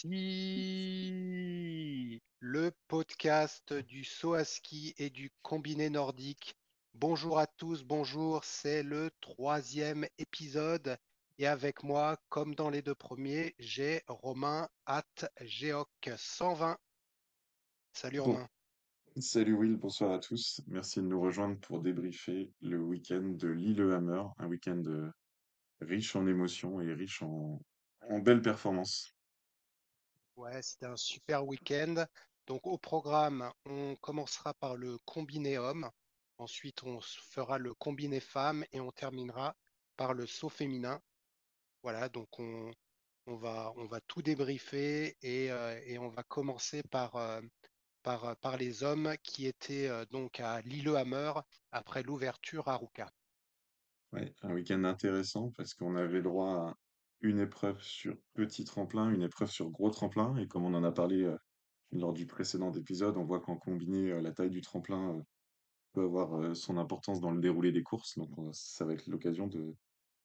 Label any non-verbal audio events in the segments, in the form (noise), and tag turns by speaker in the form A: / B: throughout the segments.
A: Si le podcast du saut à ski et du combiné nordique. Bonjour à tous, bonjour, c'est le troisième épisode et avec moi, comme dans les deux premiers, j'ai Romain at Geoc 120. Salut
B: Bon,
A: Romain.
B: salut Will, bonsoir à tous. Merci de nous rejoindre pour débriefer le week-end de Lillehammer, un week-end euh, riche en émotions et riche en, en belles performances.
A: Ouais, c'était un super week-end. Donc au programme, on commencera par le combiné homme, ensuite on fera le combiné femme et on terminera par le saut féminin. Voilà, donc on, on va, on va tout débriefer et, euh, et on va commencer par, euh, par, euh, par les hommes qui étaient euh, donc à Lillehammer après l'ouverture à Ruka.
B: Ouais, un week-end intéressant parce qu'on avait droit à une épreuve sur petit tremplin, une épreuve sur gros tremplin, et comme on en a parlé lors du précédent épisode, on voit qu'en combiné, la taille du tremplin peut avoir son importance dans le déroulé des courses, donc on- ça va être l'occasion de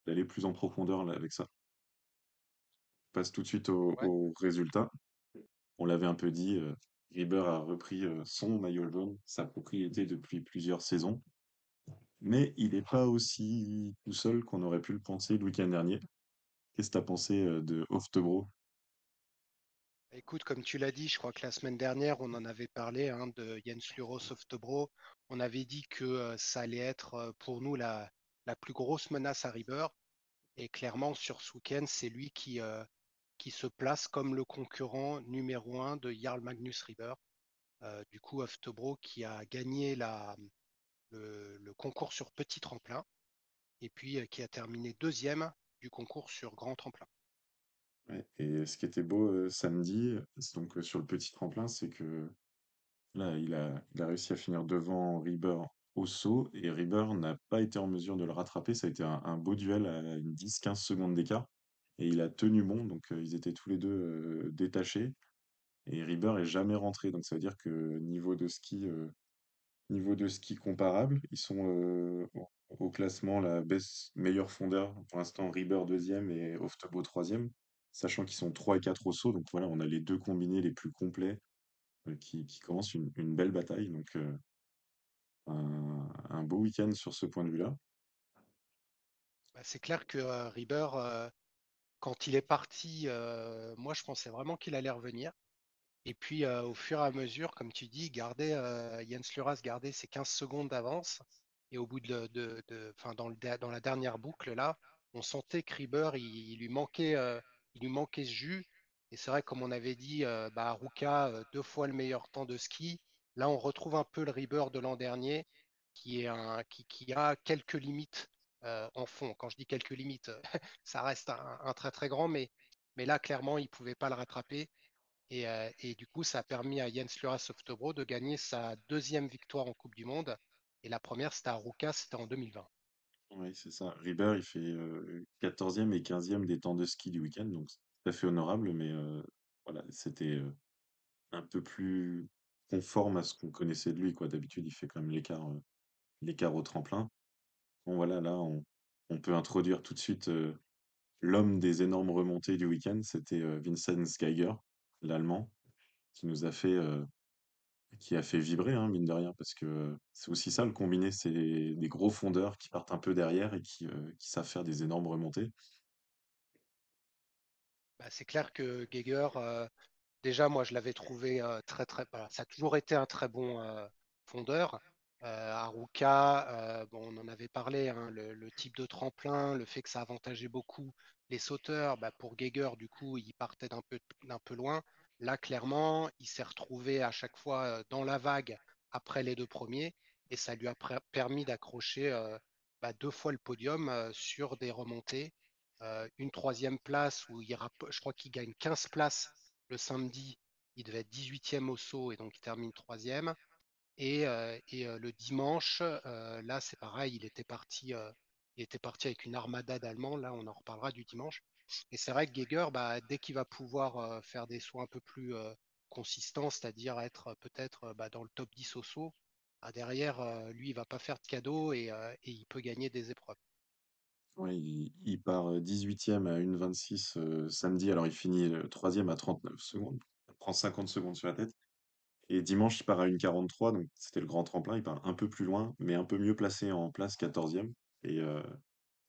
B: d'aller plus en profondeur là, avec ça. Passe tout de suite au,
A: Ouais.
B: au résultat. On l'avait un peu dit, euh, Rieber a repris son maillot jaune, sa propriété depuis plusieurs saisons, mais il n'est pas aussi tout seul qu'on aurait pu le penser le week-end dernier. Qu'est-ce que tu as pensé de Oftebro?
A: Écoute, comme tu l'as dit, je crois que la semaine dernière, on en avait parlé hein, de Jens Luro Softbro. On avait dit que ça allait être pour nous la, la plus grosse menace à Rieber. Et clairement, sur ce week-end, c'est lui qui, qui se place comme le concurrent numéro un de Jarl Magnus Rieber. Euh, du coup, Oftebro qui a gagné la, le, concours sur petit tremplin et puis qui a terminé deuxième du concours sur grand tremplin.
B: Et ce qui était beau euh, samedi, donc euh, sur le petit tremplin, c'est que là, il a, réussi à finir devant Rieber au saut, et Rieber n'a pas été en mesure de le rattraper. Ça a été un, beau duel à une 10-15 secondes d'écart, et il a tenu bon, donc euh, ils étaient tous les deux détachés. Et Rieber est jamais rentré, donc ça veut dire que niveau de ski, niveau de ski comparable, ils sont au classement la baisse meilleur fondeur. Pour l'instant, Rieber deuxième et Oftebo troisième, sachant qu'ils sont 3 et 4 au saut. Donc voilà, on a les deux combinés les plus complets euh, qui, commencent une, belle bataille. Donc euh, un, beau week-end sur ce point de vue-là.
A: Bah, c'est clair que euh, euh, quand il est parti, moi je pensais vraiment qu'il allait revenir. Et puis au fur et à mesure, comme tu dis, garder, Jens Luras gardait ses 15 secondes d'avance. Et au bout de, de, de- dans le, dans la dernière boucle, là, on sentait que il, lui manquait, euh, il lui manquait ce jus. Et c'est vrai, comme on avait dit, euh, bah, Ruka, euh, deux fois le meilleur temps de ski. Là, on retrouve un peu le Rieber de l'an dernier, qui, est un, qui, a quelques limites en fond. Quand je dis quelques limites, (laughs) ça reste un, très très grand, mais, mais là, clairement, il ne pouvait pas le rattraper. Et, et du coup, ça a permis à Jens Lura Softobro de gagner sa deuxième victoire en Coupe du Monde. Et la première, c'était à Ruka, c'était en 2020.
B: Oui, c'est ça. Rieber, il fait euh, 14e et 15e des temps de ski du week-end, donc c'est tout à fait honorable, mais euh, voilà, c'était euh, un peu plus conforme à ce qu'on connaissait de lui, quoi. D'habitude, il fait quand même l'écart euh, l'écart au tremplin. Bon, voilà, là, on, on peut introduire tout de suite l'homme des énormes remontées du week-end. C'était Vincent Geiger, l'Allemand, qui nous a fait, qui a fait vibrer, hein, mine de rien, parce que c'est aussi ça le combiné, c'est des gros fondeurs qui partent un peu derrière et qui, euh, savent faire des énormes remontées.
A: Bah, c'est clair que Geiger, euh, déjà, moi, je l'avais trouvé très, très. voilà, ça a toujours été un très bon euh, fondeur. À Ruka, euh, bon, on en avait parlé, hein, le, le type de tremplin, le fait que ça avantageait beaucoup les sauteurs. Bah, pour Geiger, du coup, il partait d'un peu, d'un peu loin. Là, clairement, il s'est retrouvé à chaque fois euh, dans la vague après les deux premiers et ça lui a permis d'accrocher euh, bah, deux fois le podium euh, sur des remontées. Une troisième place où il je crois qu'il gagne 15 places le samedi. Il devait être 18e au saut et donc il termine troisième. Et, et le dimanche, là, c'est pareil, il était parti, il était parti avec une armada d'Allemands. Là, on en reparlera du dimanche. Et c'est vrai que Geiger, bah, dès qu'il va pouvoir euh, faire des sauts un peu plus euh, consistants, c'est-à-dire être euh, peut-être bah, dans le top 10 au saut, bah, derrière, lui, il va pas faire de cadeau et, il peut gagner des épreuves.
B: Ouais, il, part 18e à 1,26 euh, samedi, alors il finit euh, troisième à 39 secondes. Il prend 50 secondes sur la tête. Et dimanche, il part à 1,43, donc c'était le grand tremplin. Il part un peu plus loin, mais un peu mieux placé en place 14e. Et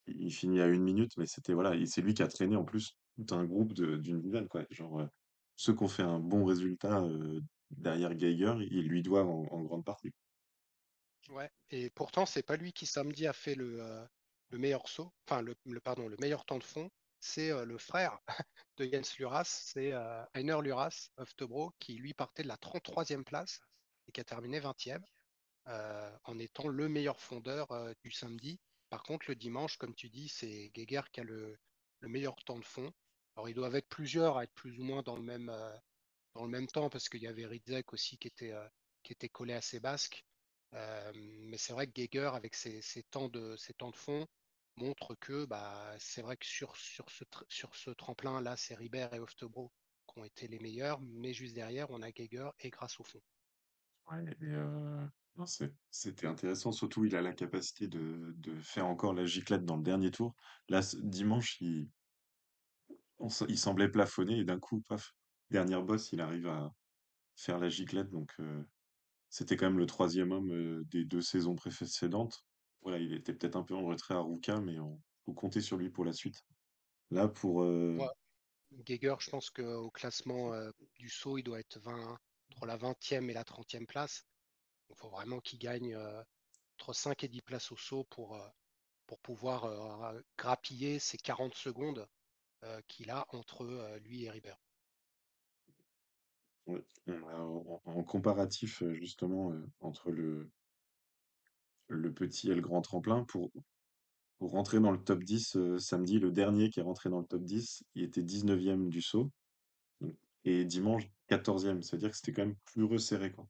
B: il finit à une minute, mais c'était voilà, c'est lui qui a traîné en plus tout un groupe d'une dizaine, quoi. Genre, euh, ceux qui ont fait un bon résultat euh, derrière Geiger, ils lui doivent en, grande partie.
A: Ouais. Et pourtant, c'est pas lui qui samedi a fait le, euh, le meilleur saut, enfin le, pardon, le meilleur temps de fond. C'est le frère (laughs) de Jens Luras, c'est Heiner Luras, Oftebro, qui lui partait de la 33e place et qui a terminé 20e euh, en étant le meilleur fondeur du samedi. Par contre, le dimanche, comme tu dis, c'est Geiger qui a le, le meilleur temps de fond. Alors, ils doivent être plusieurs à être plus ou moins dans le même, euh, dans le même temps parce qu'il y avait Ridzek aussi qui était, euh, qui était collé à ses basques. Euh, mais c'est vrai que Geiger, avec ses, temps de, ses temps de fond, montre que bah, c'est vrai que sur, ce, tremplin-là, c'est Ribert et Oftebro qui ont été les meilleurs, mais juste derrière, on a Geiger et grâce au fond.
B: Non, c'est- c'était intéressant, surtout il a la capacité de, de faire encore la giclette dans le dernier tour. Là, ce- dimanche, il, on se- il semblait plafonner et d'un coup, paf, dernière bosse, il arrive à faire la giclette. Donc, euh, c'était quand même le troisième homme euh, des deux saisons précédentes. Voilà, il était peut-être un peu en retrait à Ruka, mais on faut compter sur lui pour la suite. Là, pour, euh,
A: Ouais, Geiger, je pense qu'au classement euh, du saut, il doit être 20, entre la 20e et la 30e place. Il faut vraiment qu'il gagne euh, entre 5 et 10 places au saut pour, euh, pour pouvoir euh, grappiller ces 40 secondes qu'il a entre lui et
B: a en, comparatif justement entre le, le petit et le grand tremplin, pour, Pour rentrer dans le top 10 euh, samedi, le dernier qui est rentré dans le top 10, il était 19e du saut. Et dimanche, 14e. C'est-à-dire que c'était quand même plus resserré, quoi.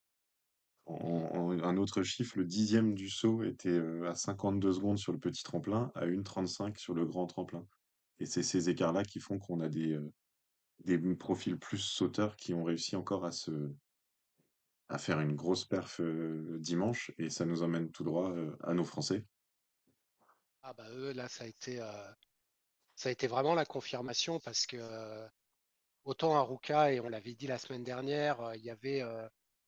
B: Un autre chiffre, le dixième du saut était euh, à 52 secondes sur le petit tremplin, à 1,35 sur le grand tremplin. Et c'est ces écarts-là qui font qu'on a des, euh, des profils plus sauteurs qui ont réussi encore à se, à faire une grosse perf euh, dimanche. Et ça nous emmène tout droit à nos Français.
A: Ah bah eux, là, ça a été, ça a été vraiment la confirmation parce que autant à Ruka, et on l'avait dit la semaine dernière, il y avait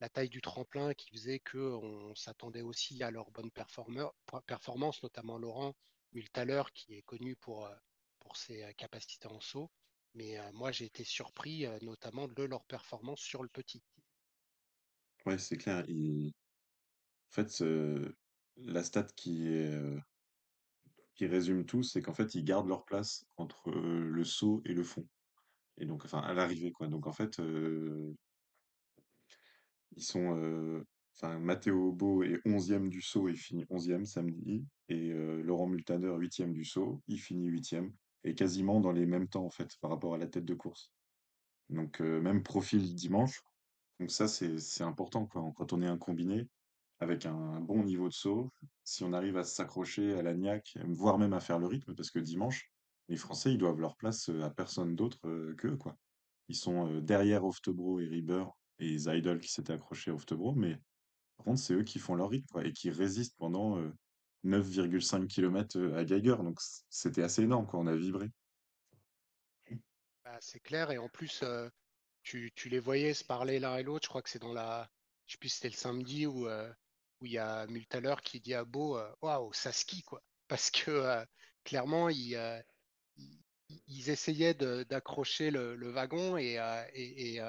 A: la taille du tremplin qui faisait qu'on s'attendait aussi à leur bonne performance, notamment Laurent Multaler qui est connu pour, euh, pour ses euh, capacités en saut. Mais euh, moi, j'ai été surpris notamment de leur performance sur le petit.
B: Ouais, c'est clair. En fait, la stat qui qui résume tout, c'est qu'en fait, ils gardent leur place entre le saut et le fond. Et donc, enfin, à l'arrivée, quoi. Donc, en fait, ils sont. Matteo Beau est onzième du saut et finit onzième samedi. Et Laurent Multaner, huitième du saut, il finit huitième. Et quasiment dans les mêmes temps, en fait, par rapport à la tête de course. Donc, même profil dimanche. Donc, ça, c'est important, quoi. Quand on est un combiné, avec un bon niveau de saut, si on arrive à s'accrocher à la niaque, voire même à faire le rythme, parce que dimanche, les Français, ils doivent leur place à personne d'autre qu'eux, quoi. Ils sont derrière Oftebro et Rieber et Seidel qui s'étaient accrochés à Oftebro, mais par contre, c'est eux qui font leur rythme, et qui résistent pendant euh, 9,5 km à Geiger, donc c'était assez énorme, quoi, on a vibré.
A: Bah, c'est clair, et en plus, tu, tu les voyais se parler l'un et l'autre. Je crois que c'est dans la. Je sais c'était le samedi où, il y a Multaler qui dit à Beau Waouh, ça skie, quoi. Parce que clairement, ils, euh, ils, essayaient d'accrocher le, wagon et, et,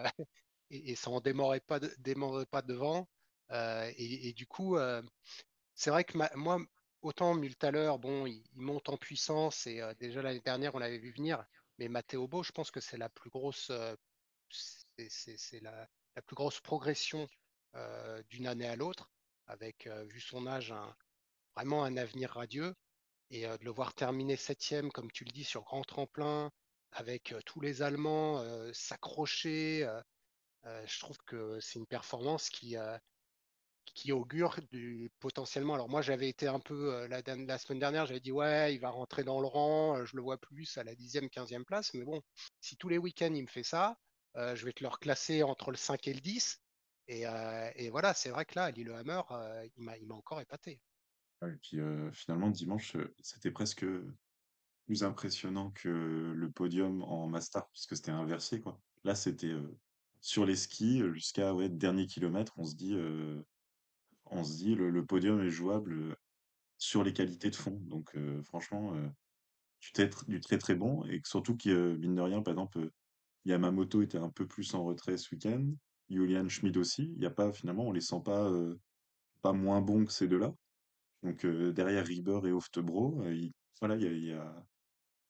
A: et- et ça en démarrait pas, de- pas devant. Euh, et, du coup, euh, c'est vrai que moi, autant Multaler, bon, il, il monte en puissance et euh, déjà l'année dernière, on l'avait vu venir. Mais Matteo Beau, je pense que c'est la plus grosse, c'est la, la plus grosse progression d'une année à l'autre, avec, vu son âge, vraiment un avenir radieux. Et de le voir terminer septième, comme tu le dis, sur grand tremplin, avec tous les Allemands s'accrocher, je trouve que c'est une performance qui, euh, qui augure potentiellement. Alors moi, j'avais été un peu euh, la, semaine dernière, j'avais dit ouais, il va rentrer dans le rang, euh, je le vois plus à la dixième, quinzième place. Mais bon, si tous les week-ends il me fait ça, euh, je vais te le reclasser entre le 5 et le 10. Et, euh, voilà, c'est vrai que là, Lillehammer, euh, il m'a il m'a encore épaté.
B: Et puis euh, finalement, dimanche, euh, c'était presque. plus impressionnant que le podium en Master, puisque c'était inversé, quoi. Là, c'était euh, sur les skis jusqu'à ouais, dernier kilomètre, on se dit, on se dit le, podium est jouable sur les qualités de fond. Donc franchement, euh, très, tr- du très très bon, et que surtout euh, mine de rien, par exemple, Yamamoto était un peu plus en retrait ce week-end, Julian Schmid aussi. Il y a pas finalement, on les sent pas pas moins bons que ces deux-là. Donc derrière Rieber et Oftebro, il, voilà, il y a-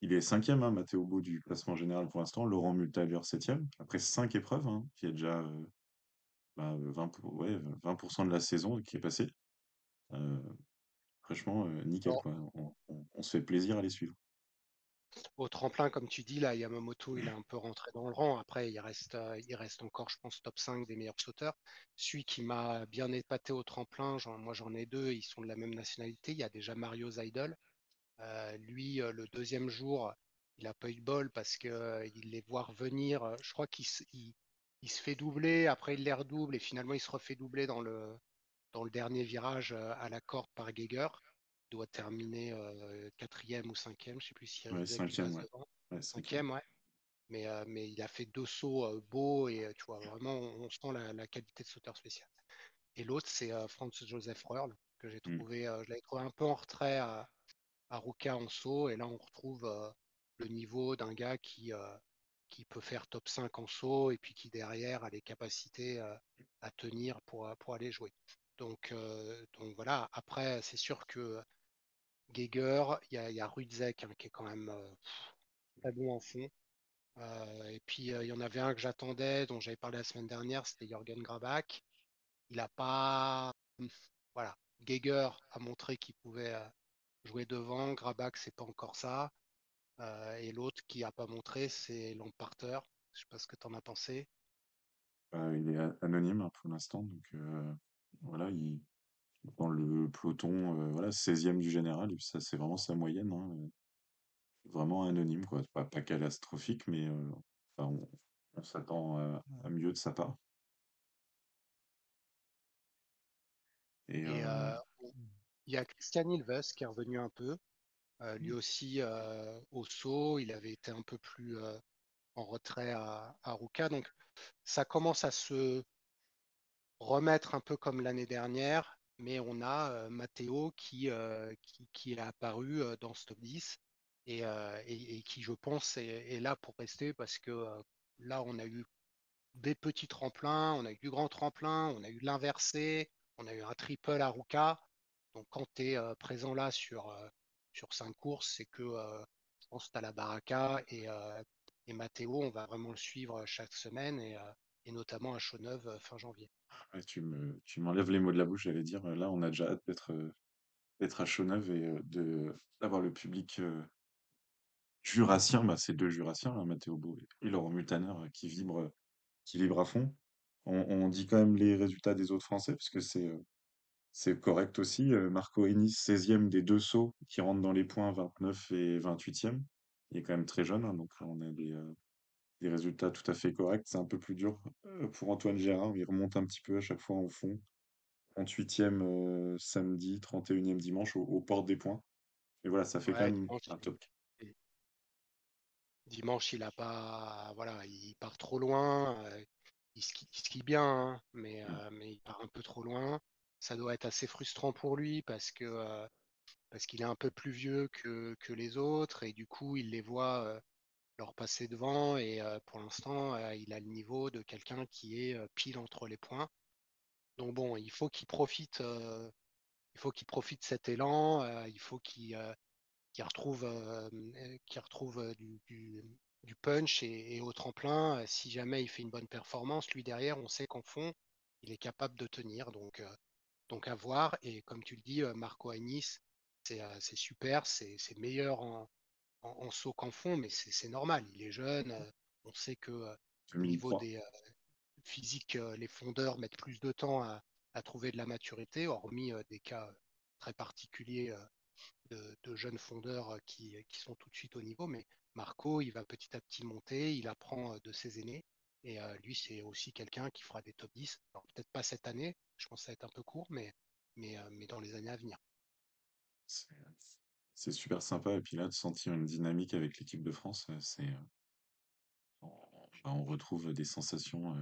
B: il est cinquième, hein, Matteo Beau du classement général pour l'instant, Laurent Multalier septième. Après cinq épreuves, hein, il y a déjà euh, bah, 20, pour- ouais, 20% de la saison qui est passée. Euh, franchement, euh, nickel quoi. On, on- on se fait plaisir à les suivre.
A: au tremplin, comme tu dis, là, Yamamoto, il a un peu rentré dans le rang. Après, il reste, euh, il reste encore, je pense, top 5 des meilleurs sauteurs. Celui qui m'a bien épaté au tremplin, moi j'en ai deux, ils sont de la même nationalité. Il y a déjà Mario Zaidel. Euh, lui, euh, le deuxième jour, il n'a pas eu de bol parce que euh, les voit revenir. Je crois qu'il se, il, il se fait doubler, après il les redouble et finalement il se refait doubler dans le, dans le dernier virage à la corde par Geiger. Il doit terminer euh, quatrième ou cinquième, je ne sais plus si
B: Ouais, cinquième, ouais. Ouais, cinquième.
A: Ouais. Mais, euh, mais il a fait deux sauts euh, beaux et tu vois, vraiment, on, sent la, la qualité de sauteur spécial. Et l'autre, c'est Franz Joseph Röhrl, que j'ai
B: Mm.
A: trouvé, je l'avais trouvé un peu en retrait à, à Ruka en saut. Et là, on retrouve euh, le niveau d'un gars qui, euh, qui peut faire top 5 en saut et puis qui, derrière, a les capacités euh, à tenir pour, pour aller jouer. Donc, donc voilà, après, c'est sûr que Geiger, il y a, y Rudzek hein, qui est quand même très bon en fond. Et puis, il y en avait un que j'attendais, dont j'avais parlé la semaine dernière, c'était Jürgen Grabach. Il n'a pas. Voilà. Geiger a montré qu'il pouvait jouer devant. Grabach, c'est pas encore ça. Euh, et l'autre qui n'a pas montré, c'est Lamparter. Je sais pas ce que tu en as pensé.
B: Euh, il est a- anonyme hein, pour l'instant, donc euh, voilà, il, dans le peloton, euh, voilà, 16e du général, et ça c'est vraiment sa moyenne, hein, vraiment anonyme, quoi. Pas, pas catastrophique, mais enfin, on, on s'attend à, à mieux de sa part. Et
A: Et
B: euh,
A: euh, il y a Christian Ilves qui est revenu un peu. Euh, lui aussi euh, au saut, il avait été un peu plus euh, en retrait à, à Ruka. Donc ça commence à se remettre un peu comme l'année dernière, mais on a Matteo qui, qui, qui est apparu dans ce top 10 et, et, et qui, je pense, est, est, là pour rester parce que là, on a eu des petits tremplins, on a eu du grand tremplin, on a eu l'inversé, on a eu un triple à Ruka. Donc quand tu es présent là sur, sur cinq courses, c'est que je pense que tu as la baraka et, et Matteo, on va vraiment le suivre chaque semaine et, notamment à Chaux-Neuve euh, fin janvier.
B: tu me, tu m'enlèves les mots de la bouche, j'allais dire, là on a déjà hâte d'être à Chaux-Neuve et de d'avoir le public jurassien, bah, c'est deux jurassiens, hein, Matteo Beau et Laurent Multaner, qui vibrent, qui vibrent à fond. On, dit quand même les résultats des autres Français, parce que c'est c'est correct aussi. Euh, Marco Hennis, 16e des deux sauts, qui rentrent dans les points 29 et 28e. Il est quand même très jeune, hein, donc là, on a des, euh, des résultats tout à fait corrects. C'est un peu plus dur euh, pour Antoine Gérard, il remonte un petit peu à chaque fois au fond. 38e euh, samedi, 31e dimanche, au- aux portes des points. Et voilà, ça fait quand même
A: dimanche,
B: un top.
A: dimanche, il a pas, voilà, il part trop loin. il skie, il skie bien, hein, mais,
B: Mm.
A: euh, mais il part un peu trop loin. Ça doit être assez frustrant pour lui parce que euh, qu'il est un peu plus vieux que, les autres et du coup, il les voit euh, leur passer devant et euh, pour l'instant, il a le niveau de quelqu'un qui est pile entre les points. Donc bon, il faut qu'il profite, il faut qu'il profite cet élan, il faut qu'il retrouve, du, punch et, au tremplin. Si jamais il fait une bonne performance, lui derrière, on sait qu'en fond, il est capable de tenir. Donc, donc à voir. Et comme tu le dis, euh, Marco Anis, c'est euh, c'est super, c'est c'est meilleur en, en, en saut qu'en fond, mais c'est normal. Il est jeune. euh, on sait que au niveau
B: 2003.
A: des euh, physiques, les fondeurs mettent plus de temps à, à trouver de la maturité, hormis euh, des cas très particuliers euh, de, de jeunes fondeurs qui, qui sont tout de suite au niveau. Mais Marco, il va petit à petit monter, il apprend de ses aînés. Et euh, lui, c'est aussi quelqu'un qui fera des top 10. Alors, peut-être pas cette année, je pense que ça va être un peu court, mais, mais, euh, mais dans les années à venir.
B: C'est super sympa. Et puis là, de sentir une dynamique avec l'équipe de France, euh, c'est, on, bah, on retrouve des sensations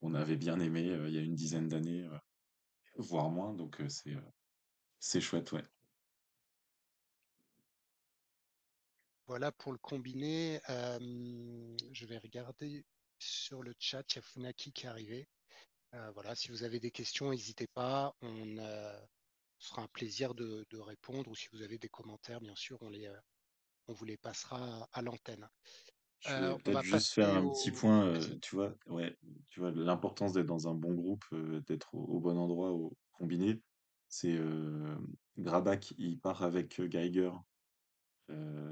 B: qu'on avait bien aimées il y a une dizaine d'années, voire moins. Donc c'est, c'est chouette, ouais.
A: Voilà pour le combiné. Euh, je vais regarder sur le chat, il y a Funaki qui est arrivé. Euh, voilà, si vous avez des questions, n'hésitez pas. On euh, sera un plaisir de, de répondre ou si vous avez des commentaires, bien sûr, on les, euh, on vous les passera à l'antenne.
B: Je vais peut-être
A: va
B: juste faire un petit point, euh, tu vois, ouais, tu vois, l'importance d'être dans un bon groupe, euh, d'être au, au bon endroit, au combiné. C'est Grabac, il part avec Geiger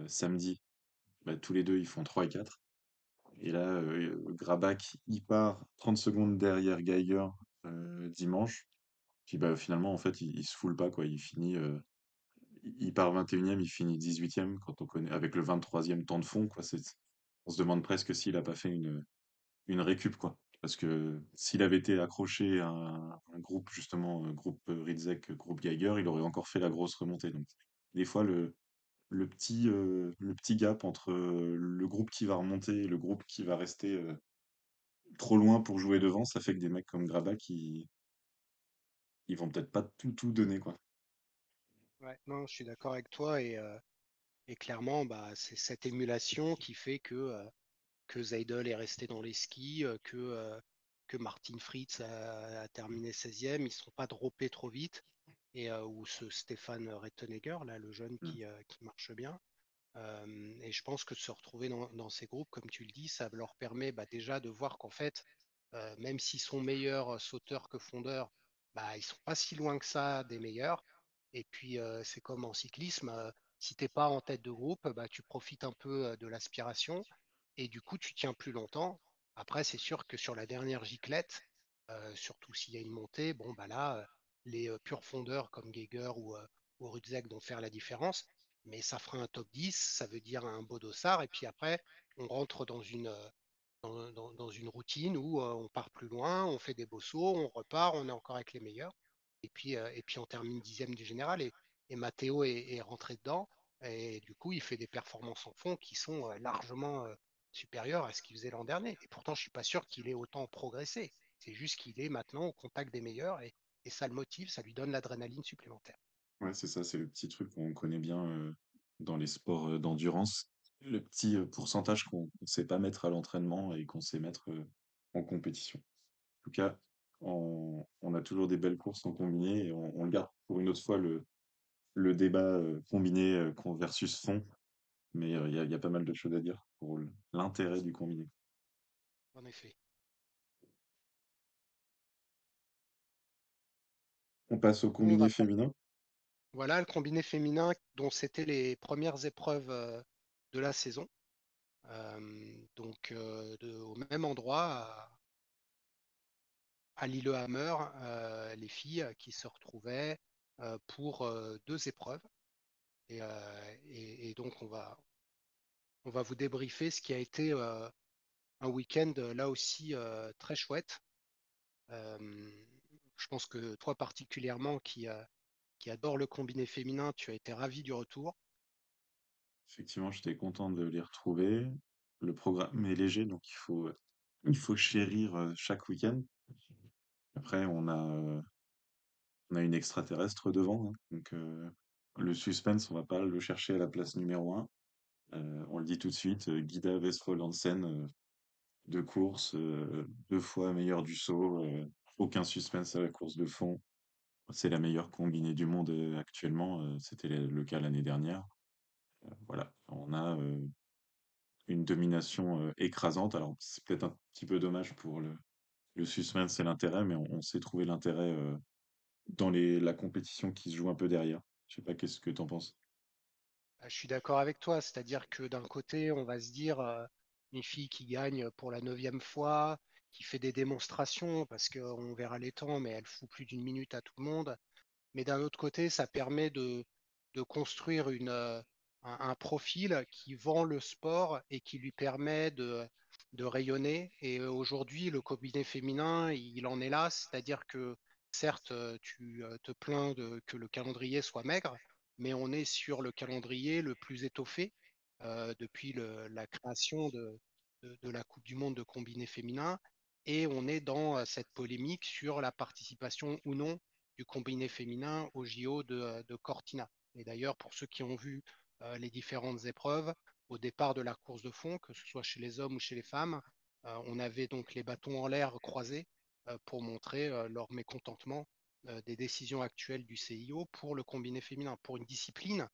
B: samedi. Bah, tous les deux, ils font 3 et 4. Et là, euh, Grabac, il part 30 secondes derrière Geiger euh, dimanche. Puis bah, finalement, en fait, il, il se foule pas, quoi. Il finit, euh, il part 21e, il finit 18e quand on connaît, avec le 23e temps de fond, quoi. On se demande presque s'il a pas fait une, une récup, quoi. Parce que s'il avait été accroché à un, groupe, justement, euh, groupe Ridzek, groupe Geiger, il aurait encore fait la grosse remontée. Donc, des fois, le, le petit, euh, le petit gap entre euh, le groupe qui va remonter et le groupe qui va rester euh, trop loin pour jouer devant, ça fait que des mecs comme Grabac, qui ils vont peut-être pas tout, tout donner, quoi.
A: Ouais, non, je suis d'accord avec toi et, et clairement, bah, c'est cette émulation qui fait que, Seidel est resté dans les skis, que, Martin Fritz a, a terminé 16e. Ils ne sont pas droppés trop vite. Et euh, ou ce Stéphane Rettenegger, là, le jeune
B: Mm.
A: qui, euh, qui marche bien. Euh, et je pense que de se retrouver dans, dans ces groupes, comme tu le dis, ça leur permet bah, déjà de voir qu'en fait, même s'ils sont meilleurs sauteurs que fondeurs, bah, ils sont pas si loin que ça des meilleurs. Et puis, euh, c'est comme en cyclisme, euh, si t'es pas en tête de groupe, bah, tu profites un peu euh, de l'aspiration et du coup, tu tiens plus longtemps. Après, c'est sûr que sur la dernière giclette, surtout s'il y a une montée, bon, bah là, les euh, purs fondeurs comme Geiger ou, euh, ou Rudзek vont faire la différence. Mais ça fera un top 10, ça veut dire un beau dossard. Et puis après, on rentre dans une, euh, dans, une routine où on part plus loin, on fait des beaux sauts, on repart, on est encore avec les meilleurs. Et puis, et puis on termine dixième du général. Et, Matteo est, rentré dedans. Et du coup, il fait des performances en fond qui sont largement supérieures à ce qu'il faisait l'an dernier. Et pourtant, je suis pas sûr qu'il ait autant progressé. C'est juste qu'il est maintenant au contact des meilleurs et, et ça le motive, ça lui donne l'adrénaline supplémentaire.
B: Ouais, c'est ça, c'est le petit truc qu'on connaît bien euh, dans les sports euh, d'endurance. Le petit euh, pourcentage qu'on ne sait pas mettre à l'entraînement et qu'on sait mettre euh, en compétition. En tout cas, on, on a toujours des belles courses en combiné et on, on le garde pour une autre fois le, le débat combiné versus fond. Mais il y a, il y a pas mal de choses à dire pour l'intérêt du combiné.
A: En effet.
B: On passe au combiné féminin.
A: Voilà le combiné féminin dont c'était les premières épreuves euh, de la saison. Euh, donc euh, de- au même endroit à, à Lillehammer, euh, les filles qui se retrouvaient euh, pour deux épreuves. Et, et- et donc on va, on va vous débriefer ce qui a été un week-end là aussi très chouette. Je pense que toi particulièrement qui, adore le combiné féminin, tu as été ravi du retour.
B: Effectivement, j'étais content de les retrouver. Le programme est léger, donc il faut, il faut chérir euh, chaque week-end. Après, on a, euh, on a une extraterrestre devant, hein. donc euh, le suspense, on va pas le chercher à la place numéro un. Euh, on le dit tout de suite, Guida Westphal Hansen, euh, deux courses, euh, deux fois meilleure du saut, aucun suspense à la course de fond. C'est la meilleure combinée du monde euh, actuellement, euh, c'était le cas l'année dernière. Voilà, on a euh, une domination euh, écrasante. Alors, c'est peut-être un petit peu dommage pour le, suspense et l'intérêt, mais on, on sait trouver l'intérêt euh, dans les, la compétition qui se joue un peu derrière. Je sais pas qu'est-ce que t'en penses?
A: Ah, Je suis d'accord avec toi, c'est-à-dire que d'un côté, on va se dire euh, une fille qui gagne pour la neuvième fois, qui fait des démonstrations, parce qu'on verra les temps, mais elle fout plus d'une minute à tout le monde. Mais d'un autre côté, ça permet de, de construire une, euh, un, profil qui vend le sport et qui lui permet de, de rayonner. Et euh, aujourd'hui, le combiné féminin, il en est là, c'est-à-dire que certes, euh, tu te plains que le calendrier soit maigre, mais on est sur le calendrier le plus étoffé depuis la création de- de la Coupe du Monde de combiné féminin. Et on est dans euh, cette polémique sur la participation ou non du combiné féminin au JO de, euh, de Cortina. Et d'ailleurs, pour ceux qui ont vu euh, les différentes épreuves, au départ de la course de fond, que ce soit chez les hommes ou chez les femmes, on avait donc les bâtons en l'air croisés pour montrer leur mécontentement des décisions actuelles du CIO pour le combiné féminin, pour une discipline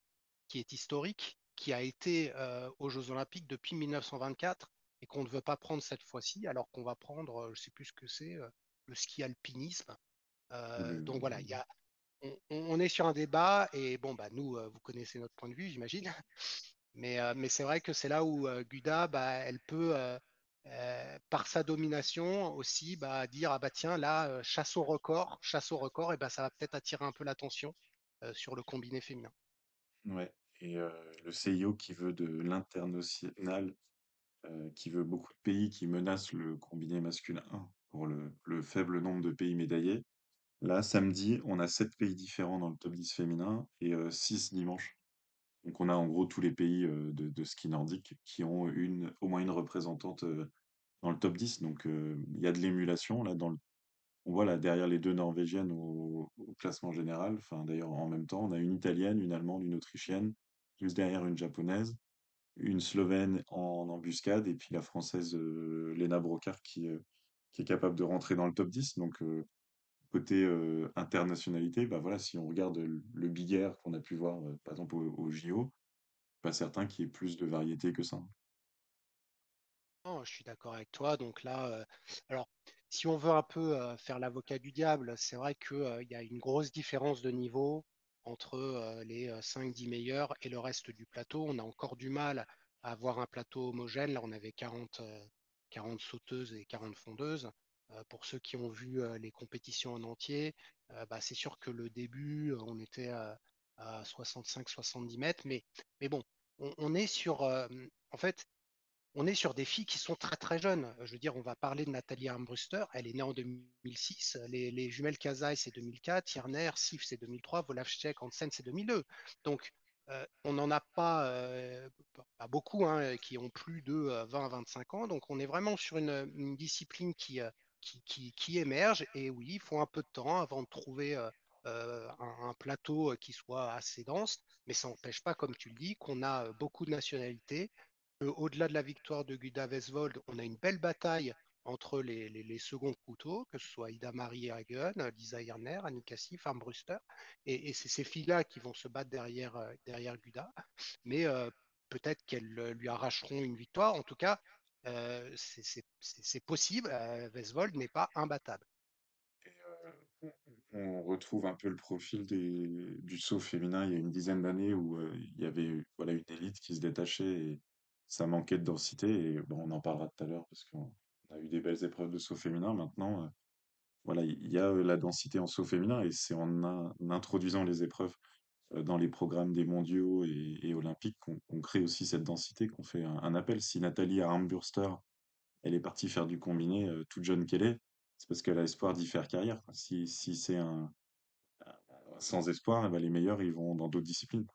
A: qui est historique, qui a été aux Jeux Olympiques depuis 1924 et qu'on ne veut pas prendre cette fois-ci, alors qu'on va prendre, euh, je ne sais plus ce que c'est, euh, le ski alpinisme. Euh, donc voilà, il y a, on, on, est sur un débat et bon, bah, nous, vous connaissez notre point de vue, j'imagine. (laughs) Mais, mais c'est vrai que c'est là où Guda, bah, elle peut, euh, par sa domination aussi, bah, dire, ah bah tiens, là, chasse au record, chasse au record, et bah, ça va peut-être attirer un peu l'attention euh, sur le combiné féminin.
B: ouais. Et euh, le CIO qui veut de l'international, euh, qui veut beaucoup de pays qui menacent le combiné masculin pour le, le faible nombre de pays médaillés. Là, samedi, on a sept pays différents dans le top 10 féminin et euh, six dimanche. Donc on a en gros tous les pays euh, de, de ski nordique qui ont une, au moins une représentante euh, dans le top 10. Donc euh, il y a de l'émulation là On voit là derrière les deux Norvégiennes au, au classement général, enfin d'ailleurs en même temps, on a une Italienne, une Allemande, une Autrichienne, juste derrière une Japonaise, une Slovène en embuscade, et puis la Française euh, Lena Brocard qui, est capable de rentrer dans le top 10. Donc côté internationalité, bah voilà, si on regarde le, Big Air qu'on a pu voir par exemple au, JO, pas certain qu'il y ait plus de variété que ça.
A: Non, je suis d'accord avec toi. Donc là, alors, si on veut un peu faire l'avocat du diable, c'est vrai qu'il y a une grosse différence de niveau entre euh, les euh, 5-10 meilleurs et le reste du plateau. On a encore du mal à avoir un plateau homogène. Là, on avait 40, euh, 40 sauteuses et 40 fondeuses. Euh, pour ceux qui ont vu euh, les compétitions en entier, euh, bah, c'est sûr que le début, euh, on était à, à 65-70 mètres. Mais, mais bon, on, on est sur, euh, en fait, on est sur des filles qui sont très très jeunes. Je veux dire, on va parler de Nathalie Armbruster, elle est née en 2006, les, les jumelles Kazai c'est 2004, Yerner, Sif c'est 2003, Volavchek, Hansen c'est 2002. Donc euh, on n'en a pas, euh, beaucoup hein, qui ont plus de 20 à 25 ans. Donc on est vraiment sur une, discipline qui, euh, qui, émerge. Et oui, il faut un peu de temps avant de trouver un, plateau qui soit assez dense, mais ça n'empêche pas, comme tu le dis, qu'on a beaucoup de nationalités au-delà de la victoire de Guda Vesvold, on a une belle bataille entre les, seconds couteaux, que ce soit Ida Marie Hagen, Lisa Hirner, Annika Sif, Armbruster. Et, c'est ces filles-là qui vont se battre derrière, derrière Guda. Mais euh, peut-être qu'elles lui arracheront une victoire. En tout cas, euh, c'est possible. Euh, Vesvold n'est pas imbattable.
B: On retrouve un peu le profil du saut féminin il y a une dizaine d'années où euh, il y avait voilà, une élite qui se détachait ça manquait de densité. Et bon, on en parlera tout à l'heure parce qu'on a eu des belles épreuves de saut féminin. Maintenant, euh, voilà, il y a euh, la densité en saut féminin et c'est en, in- en introduisant les épreuves euh, dans les programmes des mondiaux et, olympiques qu'on crée aussi cette densité, qu'on fait un, appel. Si Nathalie Armbruster, elle est partie faire du combiné euh, toute jeune qu'elle est, c'est parce qu'elle a espoir d'y faire carrière. Si, si c'est un sans espoir, eh ben, les meilleurs, ils vont dans d'autres disciplines.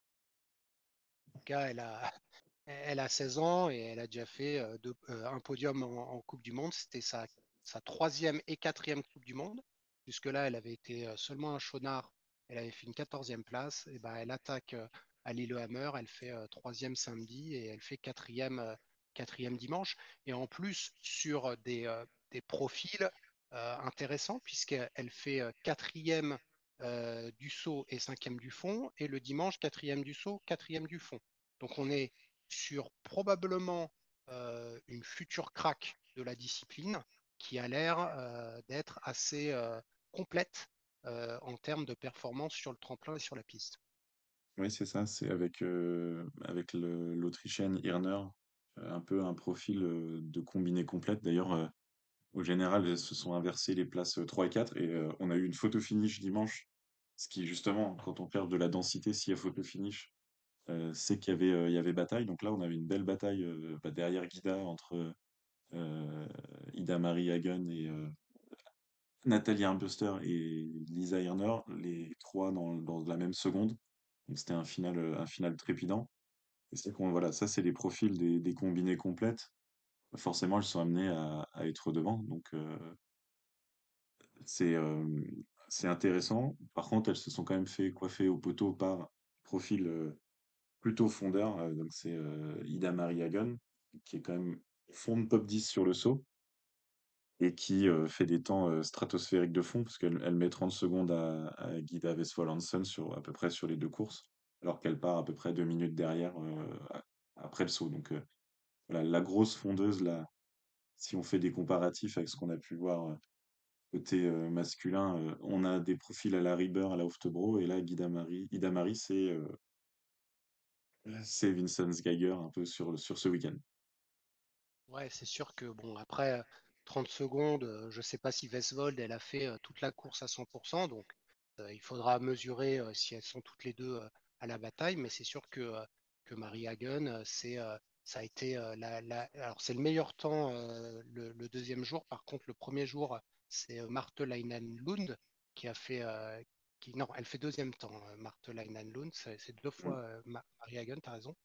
A: En tout cas, elle a, elle a 16 ans et elle a déjà fait euh, euh, un podium en, Coupe du Monde. C'était sa, troisième et quatrième Coupe du Monde. Jusque-là, elle avait été euh, seulement un chonard. Elle avait fait une quatorzième place. Et ben, elle attaque à Lillehammer. Elle fait troisième samedi et elle fait quatrième, quatrième dimanche. Et en plus, sur des, des profils intéressants, puisqu'elle fait quatrième du saut et cinquième du fond. Et le dimanche, quatrième du saut, quatrième du fond. Donc on est sur probablement euh, une future crack de la discipline qui a l'air euh, d'être assez euh, complète en termes de performance sur le tremplin et sur la piste.
B: Oui, c'est ça, c'est avec, avec l'Autrichienne Irner, un peu un profil de combiné complète. D'ailleurs, au général, se sont inversées les places euh, 3 et 4 et on a eu une photo finish dimanche. Ce qui, justement, quand on perd de la densité, s'il y a photo finish, euh, c'est qu'il y avait, euh, il y avait bataille. Donc là, on avait une belle bataille euh, bah, derrière Guida entre Ida Marie Hagen et Nathalie Armbruster et Lisa Hirner, les trois dans, dans la même seconde. C'était un final, un final trépidant. Et c'est qu'on, voilà, ça c'est les profils des, des combinées complètes. Forcément, elles sont amenées à, à être devant. Donc c'est c'est intéressant. Par contre, elles se sont quand même fait coiffer au poteau par profil plutôt fondeur. Donc c'est Ida Marie Hagen, qui est quand même fond de top 10 sur le saut et qui fait des temps stratosphériques de fond, parce qu'elle elle met 30 secondes à, à Guida Westphal Hansen sur, à peu près sur les deux courses, alors qu'elle part à peu près deux minutes derrière après le saut. Donc voilà, la grosse fondeuse, là, si on fait des comparatifs avec ce qu'on a pu voir côté masculin, on a des profils à la Rieber, à la Hoftebro, et là, Guida Marie, Ida Marie, c'est c'est Vincent Geiger un peu sur, sur ce week-end.
A: Ouais, c'est sûr que bon, après euh, 30 secondes, euh, je sais pas si Vestvold, elle a fait euh, toute la course à 100%, donc euh, il faudra mesurer euh, si elles sont toutes les deux euh, à la bataille, mais c'est sûr que, euh, que Marie Hagen, euh, c'est, euh, ça a été euh, la, alors c'est le meilleur temps euh, le, deuxième jour. Par contre, le premier jour, c'est euh, Martelainen Lund qui a fait, euh, qui, non, elle fait deuxième temps, euh, Martelainen Lund, c'est deux
B: Mm.
A: fois euh, Ma- Marie Hagen, t'as raison.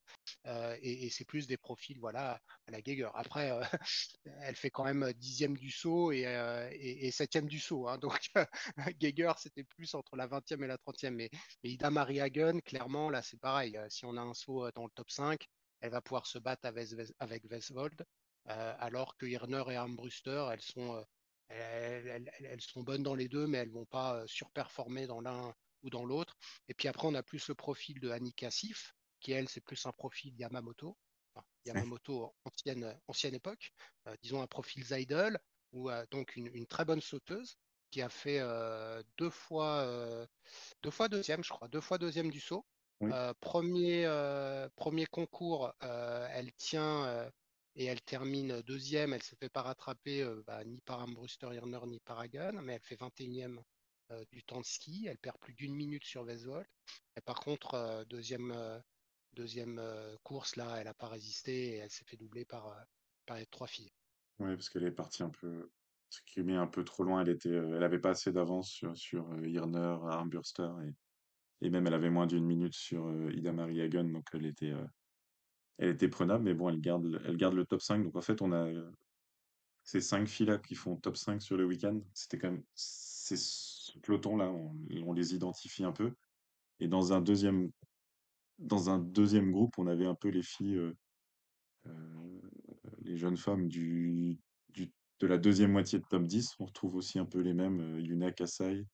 A: Euh, et, et c'est plus des profils voilà, à la Geiger. Après, euh, (laughs) elle fait quand même dixième du saut et, euh, et, et septième du saut. hein. donc (laughs) Geiger, c'était plus entre la vingtième et la trentième. Mais, mais Ida Marie Hagen, clairement, là, c'est pareil. Euh, Si on a un saut euh, dans le top 5, elle va pouvoir se battre avec, avec Vesvold, euh, alors que Hirner et Armbruster, elles sont, euh, elles, elles- elles sont bonnes dans les deux, mais elles vont pas euh, surperformer dans l'un ou dans l'autre. Et puis après, on a plus le profil de Annika Sif, qui elle, c'est plus un profil Yamamoto, enfin. Yamamoto ancienne, ancienne époque, euh, disons un profil Zeidel, ou euh, donc une, une très bonne sauteuse qui a fait euh, deux fois, deux fois deuxième, je crois, deux fois deuxième du saut.
B: Oui.
A: Premier, premier concours, elle tient et elle termine deuxième. Elle se fait pas rattraper euh, bah, ni par Armbruster Hirner ni par Hagen, mais elle fait 21e euh, du temps de ski. Elle perd plus d'une minute sur Vesvold. Et par contre, euh, deuxième, euh, deuxième course, là, elle n'a pas résisté et elle s'est fait doubler par, par les trois filles.
B: Ouais, parce qu'elle est partie un peu, ce qui mis un peu trop loin. Elle était, elle avait pas assez d'avance sur, sur Hirner, Armbruster et, et même elle avait moins d'une minute sur Ida Marie Hagen, donc elle était, elle était prenable. Mais bon, elle garde, le- top 5. Donc en fait, on a euh, ces cinq filles-là qui font top 5 sur le week-end. C'était quand même, ce peloton-là, on, les identifie un peu. Et dans un deuxième, dans un deuxième groupe, on avait un peu les filles, euh, euh, les jeunes femmes du, de la deuxième moitié de top 10. On retrouve aussi un peu les mêmes, Yuna Kasai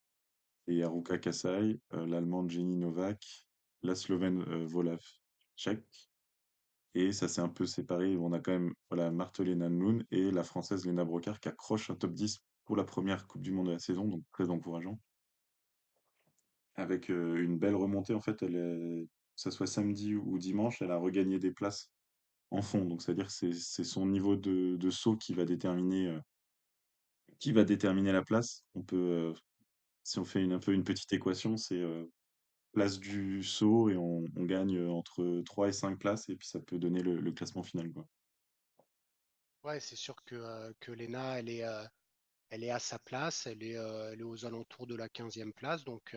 B: et Haruka Kasai, l'Allemande Jenny Novak, la Slovène euh, Volacek. Et ça s'est un peu séparé. On a quand même voilà, Marthe-Lena Moon et la Française Lena Brocard qui accroche un top 10 pour la première Coupe du Monde de la saison, donc très encourageant. Avec euh, une belle remontée, en fait, elle est, que ça soit samedi ou dimanche, elle a regagné des places en fond. Donc, c'est-à-dire que c'est son niveau de, saut qui va déterminer, euh, qui va déterminer la place. On peut, euh, si on fait une, un peu une petite équation, c'est euh, place du saut et on, gagne entre 3 et 5 places et puis ça peut donner le, classement final, quoi.
A: Ouais, c'est sûr que, euh, que Lena, elle est, elle est à sa place, elle est, elle est aux alentours de la quinzième place. Donc,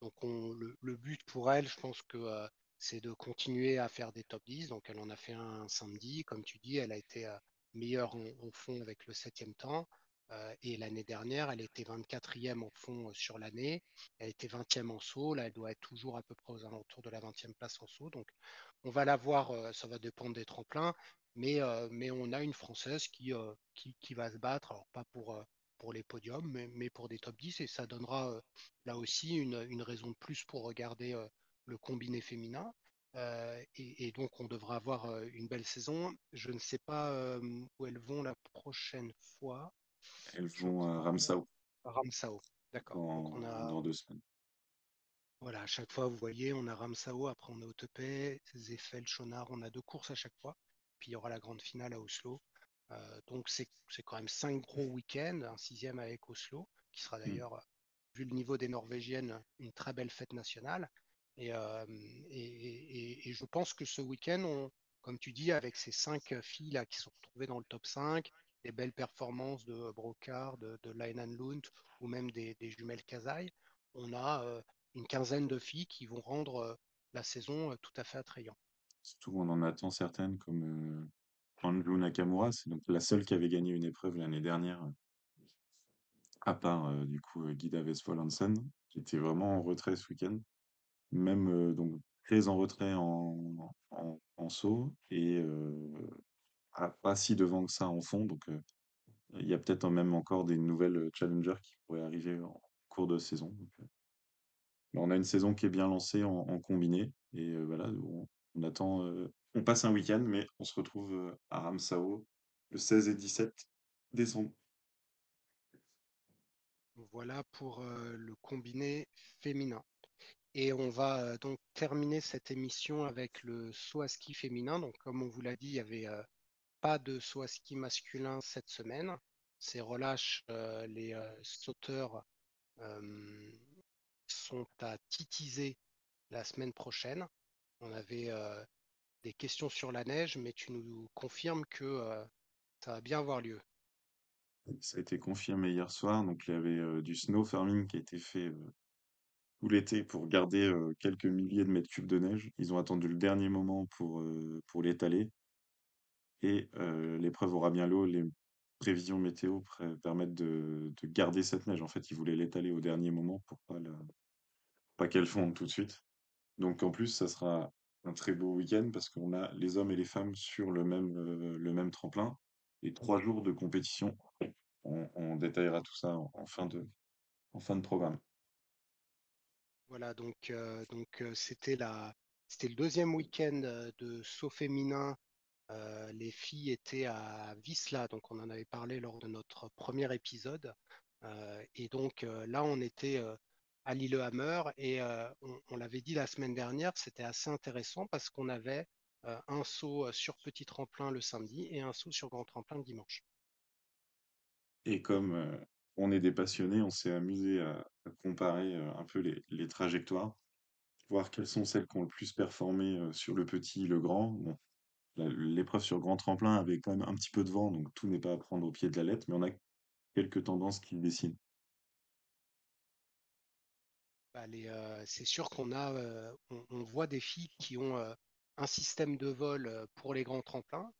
A: donc on, le, le but pour elle, je pense que c'est de continuer à faire des top 10. Donc, elle en a fait un samedi. Comme tu dis, elle a été meilleure en, en fond avec le septième temps. Euh, et l'année dernière, elle était 24e en fond euh, sur l'année. Elle était 20e en saut. Là, elle doit être toujours à peu près aux alentours de la 20e place en saut. Donc, on va la voir, euh, ça va dépendre des tremplins. Mais, mais on a une Française qui, qui, va se battre, alors pas pour, pour les podiums, mais, mais pour des top 10. Et ça donnera là aussi une, une raison de plus pour regarder le combiné féminin. Et, donc, on devra avoir une belle saison. Je ne sais pas où elles vont la prochaine fois.
B: Elles vont à Ramsau
A: Ramsau. D'accord.
B: Dans,
A: a,
B: dans deux semaines.
A: voilà, à chaque fois, vous voyez, on a Ramsau, après on a Otepää, Zefeld, Schonard, on a deux courses à chaque fois. Puis il y aura la grande finale à Oslo. Euh, donc c'est quand même cinq gros week-ends, un sixième avec Oslo, qui sera
B: Mm.
A: d'ailleurs, vu le niveau des Norvégiennes, une très belle fête nationale. Et, euh, et, et- et je pense que ce week-end, on- comme tu dis, avec ces cinq filles là qui sont retrouvées dans le top 5, des belles performances de Brocard, de, de Lund ou même des, jumelles Kazai, on a euh, une quinzaine de filles qui vont rendre euh, la saison tout à fait attrayant.
B: Surtout on en attend certaines comme euh, Anju Nakamura, c'est donc la seule qui avait gagné une épreuve l'année dernière, euh, à part euh, du coup euh, Guida Westphal Hansen, qui était vraiment en retrait ce week-end. Même euh, donc très en retrait en, en, saut et euh, ah, pas si devant que ça en fond. Donc euh, il y a peut-être même encore des nouvelles euh, challengers qui pourraient arriver en cours de saison. Donc, euh, là, on a une saison qui est bien lancée en, en combiné et voilà, on, on attend. on passe un week-end, mais on se retrouve à Ramsau le 16 et 17 décembre.
A: Voilà pour le combiné féminin. Et on va donc terminer cette émission avec le saut à ski féminin. Donc, comme on vous l'a dit, il n'y avait pas de saut à ski masculin cette semaine. Ces relâches, euh, les euh, sauteurs euh, sont à titiser la semaine prochaine. On avait des questions sur la neige, mais tu nous confirmes que ça va bien avoir lieu.
B: Ça a été confirmé hier soir. Donc, il y avait du snow farming qui a été fait tout l'été pour garder quelques milliers de mètres cubes de neige. Ils ont attendu le dernier moment pour, pour l'étaler. Et l'épreuve aura bien l'eau. Les prévisions météo permettent de, de garder cette neige. En fait, ils voulaient l'étaler au dernier moment pour pas, la- pas qu'elle fonde tout de suite. Donc, en plus, ça sera un très beau week-end parce qu'on a les hommes et les femmes sur le même, le même tremplin et trois jours de compétition. On, détaillera tout ça en, fin de, en fin de programme.
A: Voilà, donc donc c'était la c'était le deuxième week-end de saut féminin. Euh, les filles étaient à Visla, donc on en avait parlé lors de notre premier épisode. Euh, et donc euh, là, on était à Lillehammer et on, l'avait dit la semaine dernière, c'était assez intéressant parce qu'on avait un saut sur petit tremplin le samedi et un saut sur grand tremplin le dimanche.
B: Et comme on est des passionnés, on s'est amusé à, comparer un peu les, trajectoires, voir quelles sont celles qui ont le plus performé sur le petit, le grand. L'épreuve sur grand tremplin avait quand même un petit peu de vent, donc tout n'est pas à prendre au pied de la lettre, mais on a quelques tendances qui dessinent.
A: Bah, euh, c'est sûr qu'on euh, voit des filles qui ont euh, un système de vol pour les grands tremplins.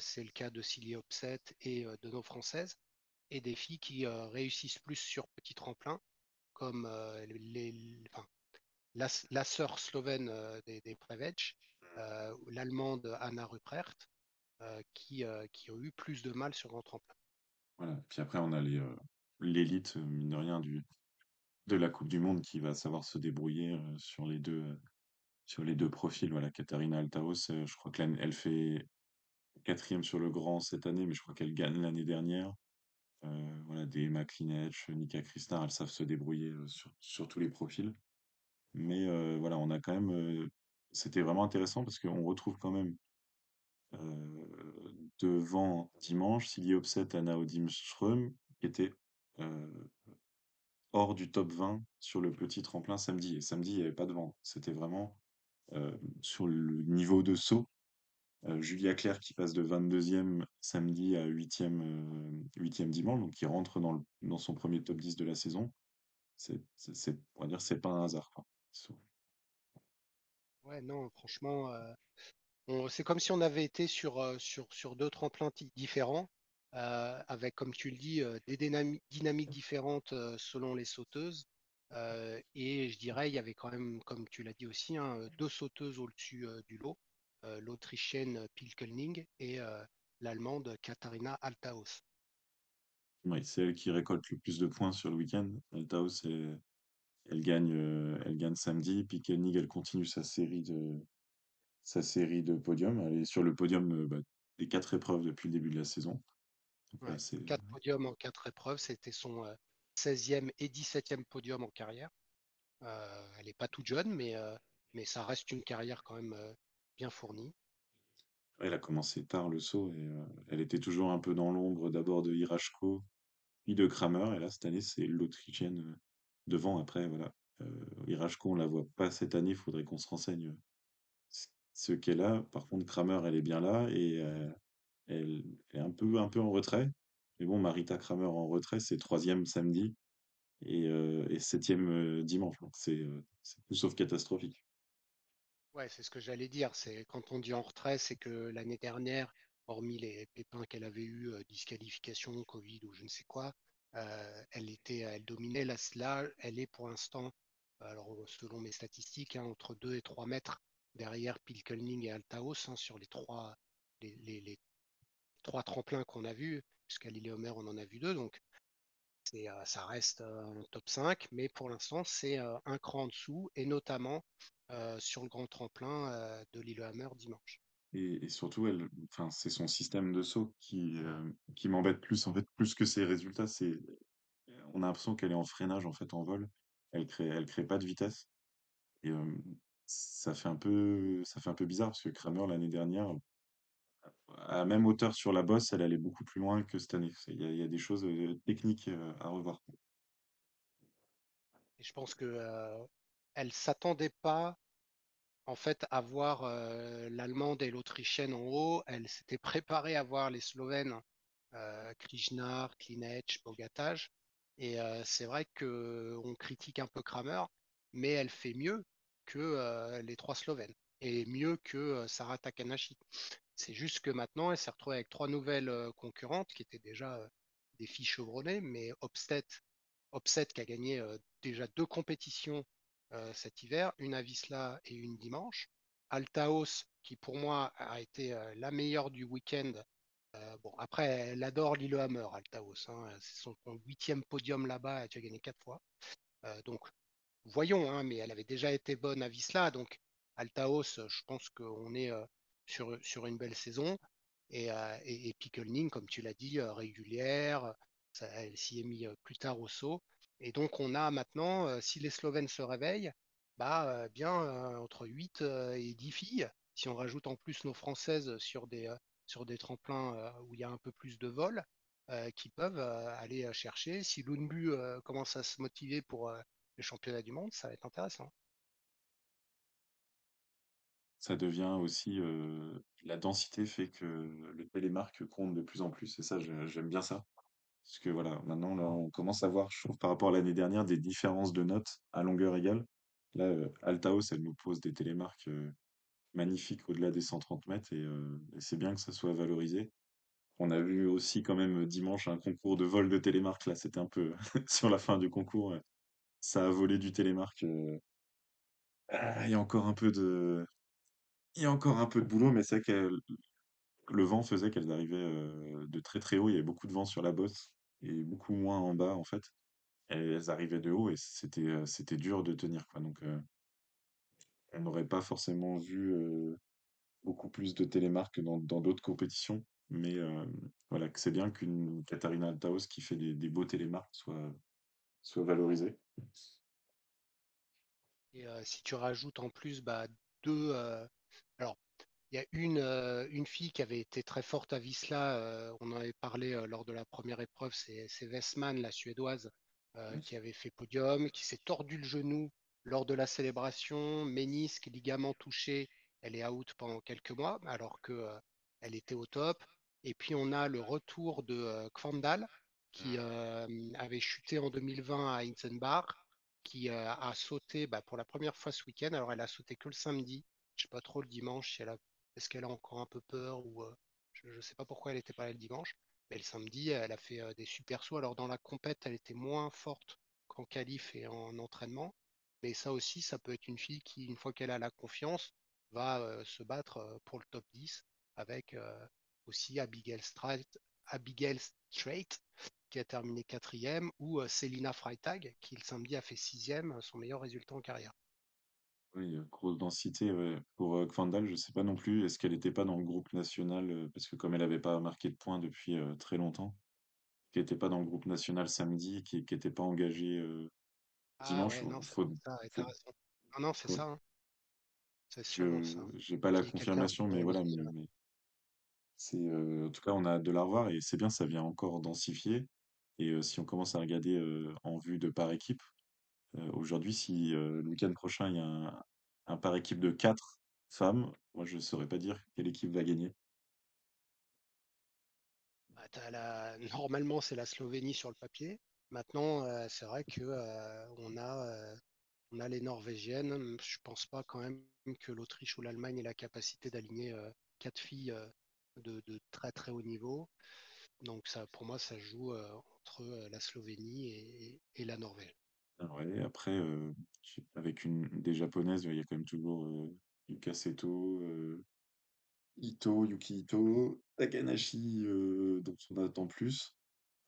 A: C'est le cas de Cilly Opset et de nos françaises. Et des filles qui réussissent plus sur petit tremplin, comme la, sœur slovène des, des l'allemande Anna Ruprecht, euh, qui, euh, qui ont eu plus de mal sur grand tremplin.
B: Voilà. Puis après, on a euh, l'élite, euh, mine de rien, du, de la Coupe du Monde qui va savoir se débrouiller euh, sur les deux, euh, sur les deux profils. Voilà, Katharina Altaos, euh, je crois que l'année- elle fait quatrième sur le grand cette année, mais je crois qu'elle gagne l'année dernière. Euh, voilà, des Emma Nika Kristar, elles savent se débrouiller euh, sur, sur tous les profils. Mais euh, voilà, on a quand même. C'était vraiment intéressant parce qu'on retrouve quand même devant dimanche Silje Opset, Anna Odimström, qui était hors du top 20 sur le petit tremplin samedi. Et samedi, il n'y avait pas de vent. C'était vraiment sur le niveau de saut. Julia Claire qui passe de 22e samedi à 8e, euh, 8e dimanche, donc qui rentre dans, le, dans son premier top 10 de la saison. C'est, on va dire, c'est pas un hasard.
A: Ouais, non, franchement, euh, C'est comme si on avait été sur, euh, sur, sur deux tremplins différents, euh, avec, comme tu le dis, des dynami- dynamiques différentes selon les sauteuses. Et je dirais, il y avait quand même, comme tu l'as dit aussi, hein, deux sauteuses au-dessus du lot, l'Autrichienne Pilkelning et l'Allemande Katharina Althaus.
B: Ouais, c'est elle qui récolte le plus de points sur le week-end. Althaus, elle, elle gagne, euh, elle gagne samedi. Puis Koenig, elle continue sa série de, sa série de podiums. Elle est sur le podium euh, bah, des quatre épreuves depuis le début de la saison.
A: Ouais. Quatre podiums en quatre épreuves, c'était son euh, 16e et 17e podium en carrière. Euh, elle n'est pas toute jeune, mais, euh, mais ça reste une carrière quand même euh, bien fournie.
B: elle a commencé tard le saut et euh, elle était toujours un peu dans l'ombre d'abord de Hirachko, puis de Kramer. Et là, cette année, c'est l'Autrichienne euh, devant. Après, voilà. Euh, Hirachko, on la voit pas cette année. Il faudrait qu'on se renseigne ce qu'elle a. Par contre, Kramer, elle est bien là et elle est un peu, un peu en retrait. Mais bon, Marita Kramer en retrait, c'est troisième samedi et, septième dimanche. Donc c'est tout sauf catastrophique.
A: Ouais, c'est ce que j'allais dire. C'est quand on dit en retrait, c'est que l'année dernière, hormis les pépins qu'elle avait eu, disqualification, Covid ou je ne sais quoi, euh, elle était, elle dominait. Là, là, elle est pour l'instant, selon mes statistiques, hein, entre 2 et 3 mètres derrière Pilkelning et Altaos hein, sur les trois, les, trois tremplins qu'on a vus, puisqu'à Lillehammer, on en a vu deux. Donc, euh, ça reste euh, un top 5, mais pour l'instant, c'est euh, un cran en dessous, et notamment euh, sur le grand tremplin euh, de Lillehammer dimanche.
B: Et, surtout, elle, enfin, c'est son système de saut qui, euh, qui m'embête plus, en fait, plus que ses résultats. C'est, on a l'impression qu'elle est en freinage, en fait, en vol. Elle crée, elle crée pas de vitesse. Et ça fait un peu, ça fait un peu bizarre parce que Kramer, l'année dernière, à même hauteur sur la bosse, elle allait beaucoup plus loin que cette année. Il y a, des choses techniques à revoir.
A: Je pense que euh, elle s'attendait pas en fait à voir euh, l'Allemande et l'Autrichienne en haut. Elle s'était préparée à voir les Slovènes, euh, Krishnar, Klinec, Bogataj. Et euh, c'est vrai que on critique un peu Kramer, mais elle fait mieux que euh, les trois Slovènes et mieux que Sarah Takanashi. C'est juste que maintenant, elle s'est retrouvée avec trois nouvelles concurrentes qui étaient déjà des filles chevronnées, mais Obstet, Obset qui a gagné déjà deux compétitions cet hiver, une à Visla et une dimanche. Altaos, qui pour moi a été euh, la meilleure du week-end. Euh, bon, après, elle adore Lillehammer, Altaos. hein. C'est son, huitième podium là-bas, elle a gagné quatre fois. Euh, donc, voyons, hein, mais elle avait déjà été bonne à Visla. Donc, Altaos, je pense qu'on est euh, sur, sur une belle saison. Et, euh, et, et comme tu l'as dit, euh, régulière, elle s'y est mis euh, plus tard au saut. Et donc on a maintenant, euh, si les Slovènes se réveillent, bah, euh, bien euh, entre 8 euh, et 10 filles. Si on rajoute en plus nos Françaises sur des, sur des tremplins où il y a un peu plus de vol, qui peuvent aller chercher. Si Lundbu euh, commence à se motiver pour euh, le championnat du monde, ça va être intéressant.
B: Ça devient aussi, la densité fait que le télémarque compte de plus en plus. Et ça, j'ai- j'aime bien ça. Parce que voilà, maintenant, on commence à voir, je trouve, par rapport à l'année dernière, des différences de notes à longueur égale. Là, euh, Altaos, elle nous pose des télémarques euh, magnifiques au-delà des 130 mètres et, euh, et c'est bien que ça soit valorisé. On a vu aussi quand même dimanche un concours de vol de télémarque. Là, c'était un peu (laughs) sur la fin du concours. Ça a volé du télémarque. Ah, Il y a encore un peu de, il y a encore un peu de boulot, mais c'est que le vent faisait qu'elles arrivaient de très très haut. Il y avait beaucoup de vent sur la bosse et beaucoup moins en bas en fait. Elles arrivaient de haut et c'était c'était dur de tenir quoi. Donc on n'aurait pas forcément vu beaucoup plus de télémarques dans d'autres compétitions. Mais voilà, c'est bien qu'une Katharina Altaos qui fait des, des beaux télémarques soit, soit valorisée.
A: Et si tu rajoutes en plus bah, deux, euh, alors il y a une, euh, une fille qui avait été très forte à Visla, euh, on en avait parlé euh, lors de la première épreuve, c'est Westman, la Suédoise, qui avait fait podium, qui s'est tordu le genou lors de la célébration, ménisque, ligament touché, elle est out pendant quelques mois, alors que euh, elle était au top. Et puis on a le retour de Kvandal, qui euh, avait chuté en 2020 à Inzenbach, qui euh, a sauté bah, pour la première fois ce week-end. Alors elle a sauté que le samedi, je sais pas trop le dimanche si elle a est-ce qu'elle a encore un peu peur ou euh, je ne sais pas pourquoi elle n'était pas là le dimanche. Mais le samedi, elle a fait euh, des super sauts. Alors dans la compète, elle était moins forte qu'en qualif et en entraînement. Mais ça aussi, ça peut être une fille qui, une fois qu'elle a la confiance, va euh, se battre pour le top 10 avec aussi Abigail Strait, qui a terminé quatrième, ou Selina Freitag, qui le samedi a fait sixième, son meilleur résultat en carrière.
B: Oui, euh, grosse densité. ouais. Pour euh, Kvandal, je sais pas non plus. Est-ce qu'elle n'était pas dans le groupe national euh, parce que comme elle n'avait pas marqué de points depuis très longtemps, qu'elle n'était pas dans le groupe national samedi, qui n'était pas engagée
A: Ah
B: dimanche.
A: ouais, non, c'est raison. Non, non, c'est ça, hein. C'est sûrement
B: je
A: ça. hein.
B: j'ai pas la
A: Qu'il y ait quelqu'un qui
B: confirmation, mais voilà. Mais, mais c'est en tout cas, on a hâte de la revoir et c'est bien, ça vient encore densifier. Et si on commence à regarder en vue de par équipe, euh, aujourd'hui, si euh, le week-end prochain il y a un, par équipe de quatre femmes, moi je saurais pas dire quelle équipe va gagner.
A: bah. (laughs) Normalement, c'est la Slovénie sur le papier. Maintenant, euh, c'est vrai que on a. les Norvégiennes. Hum, Je pense pas quand même que l'Autriche ou l'Allemagne aient la capacité d'aligner euh, quatre filles de, très très haut niveau. Donc ça, pour moi, ça joue entre la Slovénie et la Norvège.
B: Ah ouais, après, avec une des japonaises, il y a quand même toujours Yuka Seto, euh, Ito, Yuki Ito, Takanashi, dont on attend plus.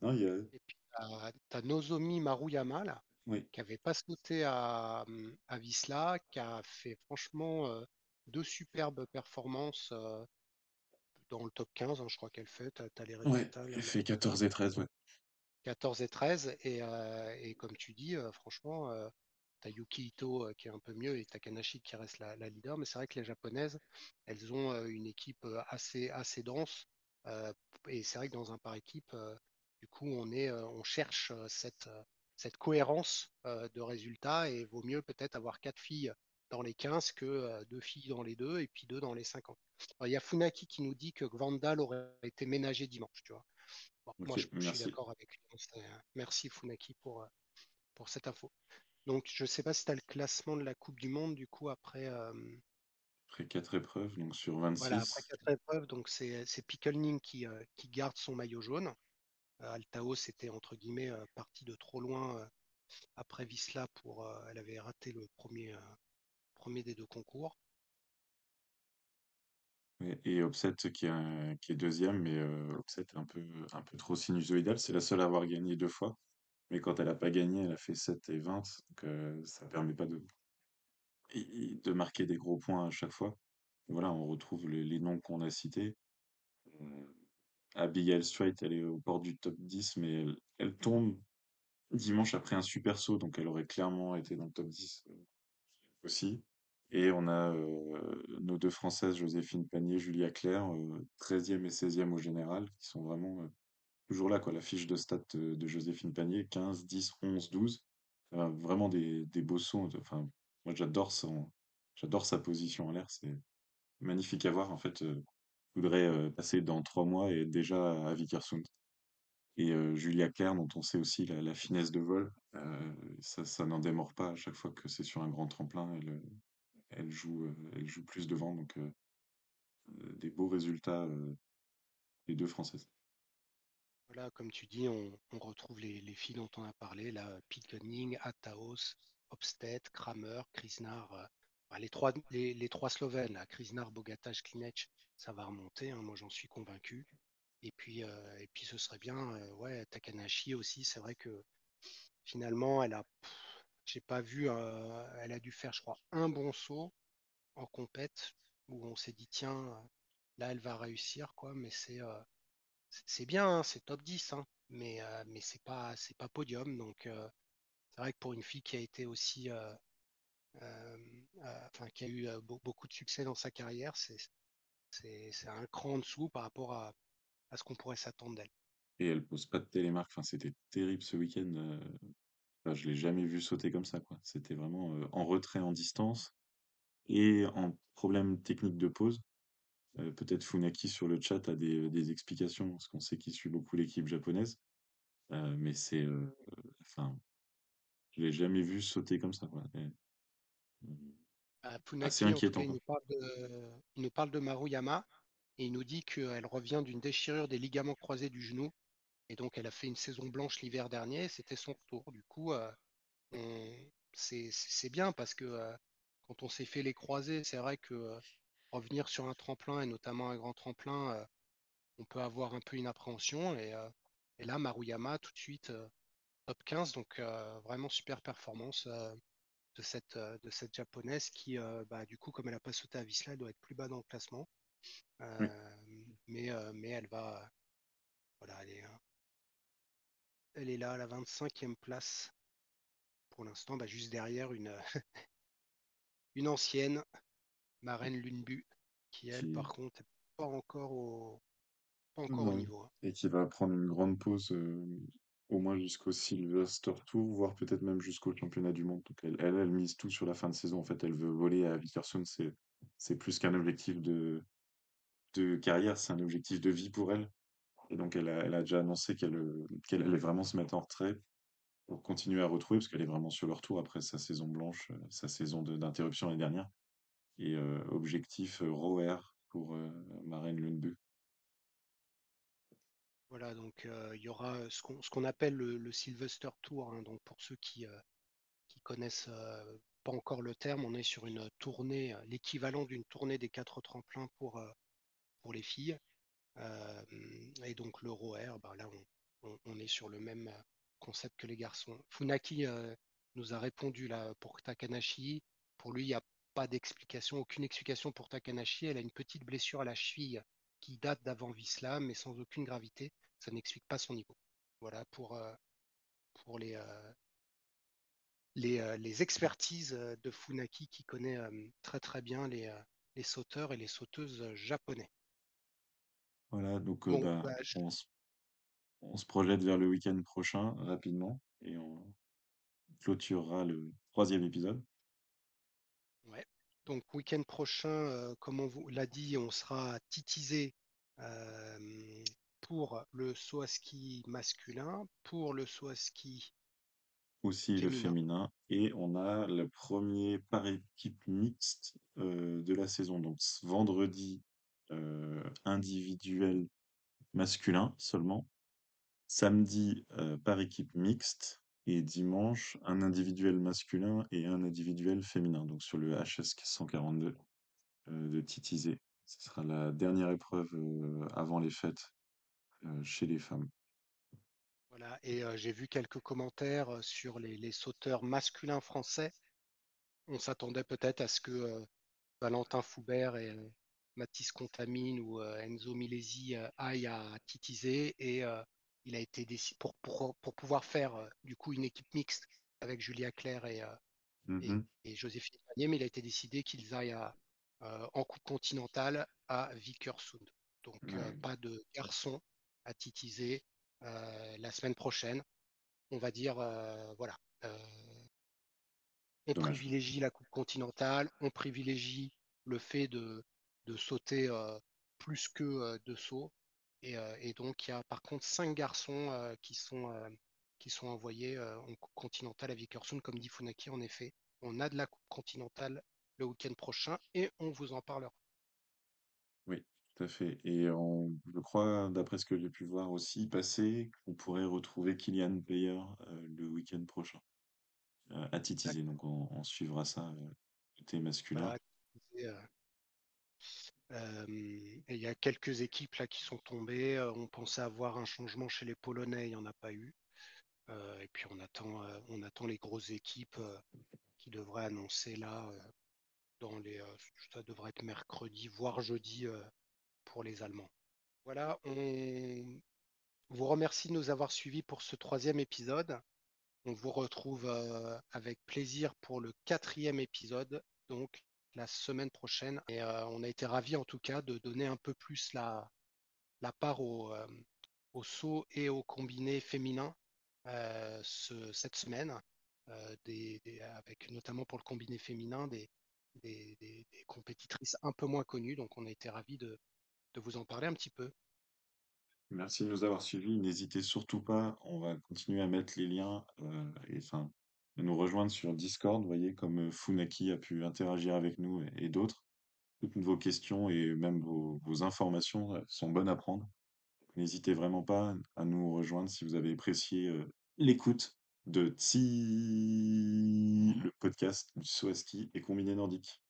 B: Non, il y a...
A: Et puis tu as, Nozomi Maruyama là,
B: Oui,
A: qui avait pas sauté à, hum, à qui a fait franchement deux superbes performances dans le top 15, hein, je crois qu'elle fait. Tu as, les
B: ouais,
A: résultats là.
B: elle fait 14 et 13, ouais.
A: 14 et 13. Et, euh, et comme tu dis, euh, franchement, euh, tu as Yuki Ito qui est un peu mieux et Takanashi qui reste la, leader. Mais c'est vrai que les japonaises, elles ont une équipe assez, assez dense. Et c'est vrai que dans un par équipe, du coup, on, est, on cherche cette, cette cohérence de résultats et vaut mieux peut-être avoir quatre filles dans les 15 que deux filles dans les deux et puis deux dans les 50. Alors, il y a Funaki qui nous dit que Vandal aurait été ménagé dimanche, tu vois. Moi, je, je suis
B: merci.
A: d'accord avec lui. C'est, euh, Merci Funaki pour, euh, pour cette info. Donc, je ne sais pas si tu as le classement de la Coupe du Monde, du coup, après, euh,
B: Après 4 épreuves, donc sur
A: voilà, après
B: 26.
A: quatre épreuves. Donc, c'est c'est Pickelning qui, euh, qui garde son maillot jaune. Euh, Altao, c'était entre guillemets parti de trop loin après Visla pour. elle avait raté le premier, premier des deux concours.
B: Ouais, et Opset qui est, un- qui est deuxième, mais euh, Opset est un peu, un peu trop sinusoïdal. C'est la seule à avoir gagné deux fois. Mais quand elle n'a pas gagné, elle a fait 7 et 20. Donc euh, ça permet pas de, et- et de marquer des gros points à chaque fois. Voilà, on retrouve les, les noms qu'on a cités. Euh, Abigail Strait, elle est au bord du top 10, mais elle, elle tombe dimanche après un super saut, donc elle aurait clairement été dans le top 10 euh, aussi. Et on a nos deux Françaises, Joséphine Panier, Julia Claire, euh, 13e et 16e au général, qui sont vraiment toujours là, quoi. La fiche de stats de, Joséphine Panier, 15, 10, 11, 12. Euh, vraiment des, des beaux sauts. Enfin, moi j'adore son, j'adore sa position en l'air, c'est magnifique à voir. En fait, je voudrais passer dans trois mois et être déjà à Vikersund. Et Julia Claire, dont on sait aussi la, finesse de vol, ça, ça n'en démord pas à chaque fois que c'est sur un grand tremplin. Elle joue, euh, elle joue plus devant, donc euh, euh, des beaux résultats, les deux françaises.
A: Voilà, comme tu dis, on, retrouve les, les filles dont on a parlé, là, Pickening, Ataos, Obsted, Kramer, Krisnar, bah, les trois, les, trois Slovènes, là, Krisnar, Bogataj, Klinec, ça va remonter, hein, moi j'en suis convaincu. Et puis, et puis ce serait bien, ouais, Takanashi aussi, c'est vrai que finalement, elle a, j'ai pas vu, euh, elle a dû faire, je crois, un bon saut en compète où on s'est dit, tiens, là, elle va réussir, quoi, mais c'est euh, c'est bien, hein, c'est top 10, hein, mais, euh, mais c'est pas, pas podium. Donc, euh, c'est vrai que pour une fille qui a été aussi, enfin, qui a eu beau- beaucoup de succès dans sa carrière, c'est un cran en dessous par rapport à, à ce qu'on pourrait s'attendre d'elle.
B: Et elle pose pas de télémarque. Enfin, c'était terrible ce week-end. Enfin, je l'ai jamais vu sauter comme ça, quoi. C'était vraiment en retrait, en distance et en problème technique de pause. Peut-être Funaki sur le chat a des, des explications, parce qu'on sait qu'il suit beaucoup l'équipe japonaise. Mais c'est, enfin, je l'ai jamais vu sauter comme ça, quoi. Et, assez
A: Funaki, en tout cas,
B: inquiétant,
A: il
B: quoi.
A: nous parle de, il nous parle de Maruyama et il nous dit qu'elle revient d'une déchirure des ligaments croisés du genou. Et donc, elle a fait une saison blanche l'hiver dernier. C'était son retour. Du coup, euh, c'est bien parce que euh, quand on s'est fait les croisés, c'est vrai que euh, revenir sur un tremplin et notamment un grand tremplin, on peut avoir un peu une appréhension. Et, et là, Maruyama, tout de suite, top 15, donc vraiment super performance de cette, de cette japonaise qui, bah, du coup, comme elle n'a pas sauté à Visla, elle doit être plus bas dans le classement.
B: Oui.
A: Mais, mais elle va, voilà, elle est, elle est là à la 25e place pour l'instant, bah, juste derrière une, (laughs) une ancienne, Marraine Lunbu, qui elle, par contre, est pas encore au, pas encore au niveau. hein.
B: Et qui va prendre une grande pause, euh, au moins jusqu'au Sylvester Tour, voire peut-être même jusqu'au championnat du monde. Donc elle, elle, elle mise tout sur la fin de saison. En fait, elle veut voler à Vikersund. C'est, c'est plus qu'un objectif de, de carrière, c'est un objectif de vie pour elle. Et donc elle a, déjà annoncé qu'elle, euh, qu'elle allait vraiment se mettre en retrait. pour continuer à retrouver, parce qu'elle est vraiment sur le retour après sa saison blanche, euh, sa saison d'interruption l'année dernière. Et euh, objectif euh, ROER pour euh, Maren Lundby.
A: Voilà, donc il y aura ce qu'on appelle le, Sylvester Tour. hein. donc pour ceux qui, qui connaissent pas encore le terme, on est sur une tournée, l'équivalent d'une tournée des quatre tremplins pour, pour les filles. Euh, et donc le ROER, bah là on, est sur le même euh, concept que les garçons. Funaki euh, nous a répondu là pour Takanashi. Pour lui, il n'y a pas d'explication, aucune explication pour Takanashi. Elle a une petite blessure à la cheville qui date d'avant Visla, mais sans aucune gravité. Ça n'explique pas son niveau. Voilà pour, les, expertises de Funaki qui connaît très très bien les, sauteurs et les sauteuses japonais.
B: Voilà, donc euh,
A: Bon,
B: bah,
A: bah, je-
B: on se, on se projette vers le week-end prochain rapidement et on clôturera le troisième épisode.
A: Ouais. Donc, week-end prochain, euh, comme on vous l'a dit, on sera titisé euh, pour le saut à ski masculin, pour le saut à ski
B: Aussi le
A: féminin.
B: féminin. Et on a le premier par équipe mixte euh, de la saison. Donc ce vendredi, individuel masculin seulement. Samedi, euh, par équipe mixte. Et dimanche, un individuel masculin et un individuel féminin. Donc sur le HS 142 euh, de Titizé. Ce sera la dernière épreuve euh, avant les fêtes euh, chez les femmes.
A: Voilà. Et euh, j'ai vu quelques commentaires euh, sur les, sauteurs masculins français. On s'attendait peut-être à ce que euh, Valentin Foubert et euh, Mathis Contamine ou euh, Enzo Milesi euh, aillent à titiser et euh, il a été décidé pour, pour, pour pouvoir faire du coup une équipe mixte avec Julia Claire et, euh, et, et Joséphine Panier, mais il a été décidé qu'ils aillent à, en Coupe continentale à Vikersund. Donc pas de garçons à titiser euh, la semaine prochaine. On va dire, voilà, on privilégie la Coupe continentale, on privilégie le fait de, de sauter euh, plus que euh, de sauts. Et, euh, et donc, il y a par contre cinq garçons qui sont, qui sont envoyés en Coupe continentale à Vikersund, comme dit Funaki, en effet. On a de la Coupe continentale le week-end prochain et on vous en parlera.
B: Oui, tout à fait. Et on, je crois, d'après ce que j'ai pu voir aussi passer, qu'on pourrait retrouver Kylian Player euh, le week-end prochain euh, à. Donc on, on suivra ça euh, côté masculin.
A: Voilà. Il y a quelques équipes là qui sont tombées. On pensait avoir un changement chez les Polonais, il n'y en a pas eu. Et puis on attend, on attend les grosses équipes qui devraient annoncer là dans les, ça devrait être mercredi, voire jeudi pour les Allemands. Voilà, on vous remercie de nous avoir suivis pour ce troisième épisode. On vous retrouve avec plaisir pour le quatrième épisode, donc la semaine prochaine. Et euh, on a été ravis en tout cas de donner un peu plus la, la part au, euh, au saut et au combiné féminin euh, ce- cette semaine, euh, avec notamment pour le combiné féminin des, des, compétitrices un peu moins connues. Donc on a été ravis de, de vous en parler un petit peu.
B: Merci de nous avoir suivis. N'hésitez surtout pas, on va continuer à mettre les liens et enfin à nous rejoindre sur Discord, voyez, comme Funaki a pu interagir avec nous et, d'autres. Toutes vos questions et même vos, informations euh, sont bonnes à prendre. N'hésitez vraiment pas à nous rejoindre si vous avez apprécié l'écoute de Tsi, le podcast du saut à ski et combiné nordique.